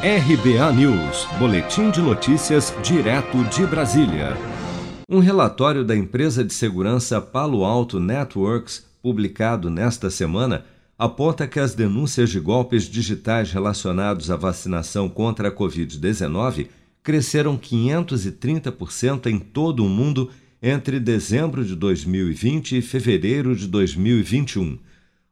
RBA News, Boletim de Notícias, direto de Brasília. Um relatório da empresa de segurança Palo Alto Networks, publicado nesta semana, aponta que as denúncias de golpes digitais relacionados à vacinação contra a Covid-19 cresceram 530% em todo o mundo entre dezembro de 2020 e fevereiro de 2021.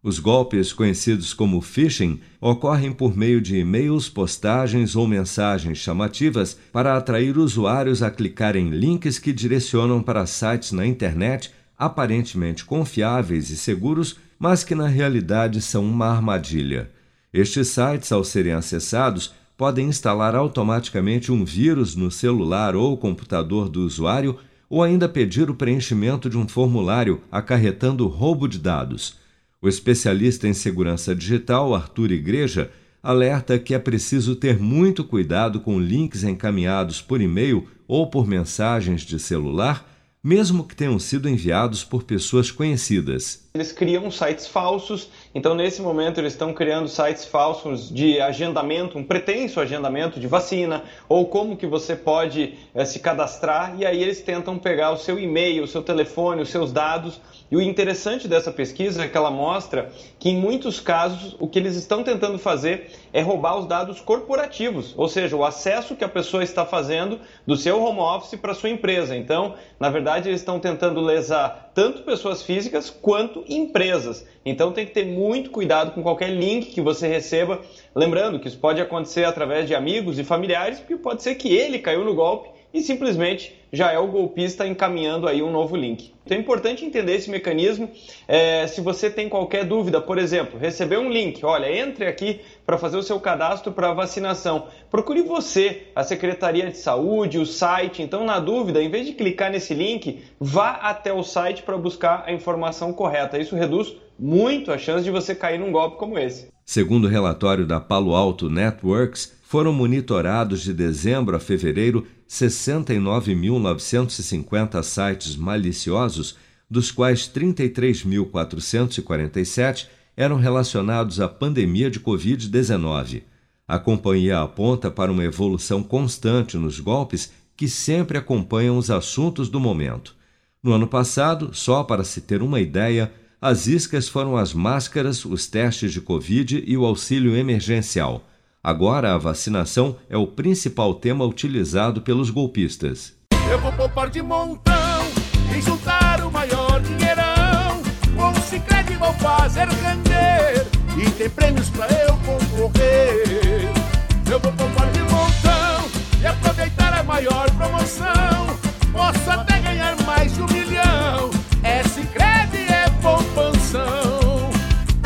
Os golpes, conhecidos como phishing, ocorrem por meio de e-mails, postagens ou mensagens chamativas para atrair usuários a clicar em links que direcionam para sites na internet aparentemente confiáveis e seguros, mas que na realidade são uma armadilha. Estes sites, ao serem acessados, podem instalar automaticamente um vírus no celular ou computador do usuário ou ainda pedir o preenchimento de um formulário acarretando roubo de dados. O especialista em segurança digital, Arthur Igreja, alerta que é preciso ter muito cuidado com links encaminhados por e-mail ou por mensagens de celular mesmo que tenham sido enviados por pessoas conhecidas. Eles criam sites falsos, então nesse momento eles estão criando sites falsos de agendamento, um pretenso agendamento de vacina, ou como que você pode é, se cadastrar, e aí eles tentam pegar o seu e-mail, o seu telefone, os seus dados. E o interessante dessa pesquisa é que ela mostra que em muitos casos o que eles estão tentando fazer é roubar os dados corporativos, ou seja, o acesso que a pessoa está fazendo do seu home office para sua empresa. Então, na verdade, eles estão tentando lesar tanto pessoas físicas quanto empresas. Então tem que ter muito cuidado com qualquer link que você receba. Lembrando que isso pode acontecer através de amigos e familiares, porque pode ser que ele caiu no golpe e simplesmente já é o golpista encaminhando aí um novo link. Então é importante entender esse mecanismo. É, se você tem qualquer dúvida, por exemplo, receber um link, olha, entre aqui para fazer o seu cadastro para vacinação. Procure você, a Secretaria de Saúde, o site. Então, na dúvida, em vez de clicar nesse link, vá até o site para buscar a informação correta. Isso reduz muito a chance de você cair num golpe como esse. Segundo o relatório da Palo Alto Networks, foram monitorados de dezembro a fevereiro 69.950 sites maliciosos, dos quais 33.447 eram relacionados à pandemia de Covid-19. A companhia aponta para uma evolução constante nos golpes que sempre acompanham os assuntos do momento. No ano passado, só para se ter uma ideia, as iscas foram as máscaras, os testes de Covid e o auxílio emergencial. Agora a vacinação é o principal tema utilizado pelos golpistas. Eu vou poupar de montão e juntar o maior dinheirão. Com o Cicred vou fazer render e tem prêmios pra eu concorrer.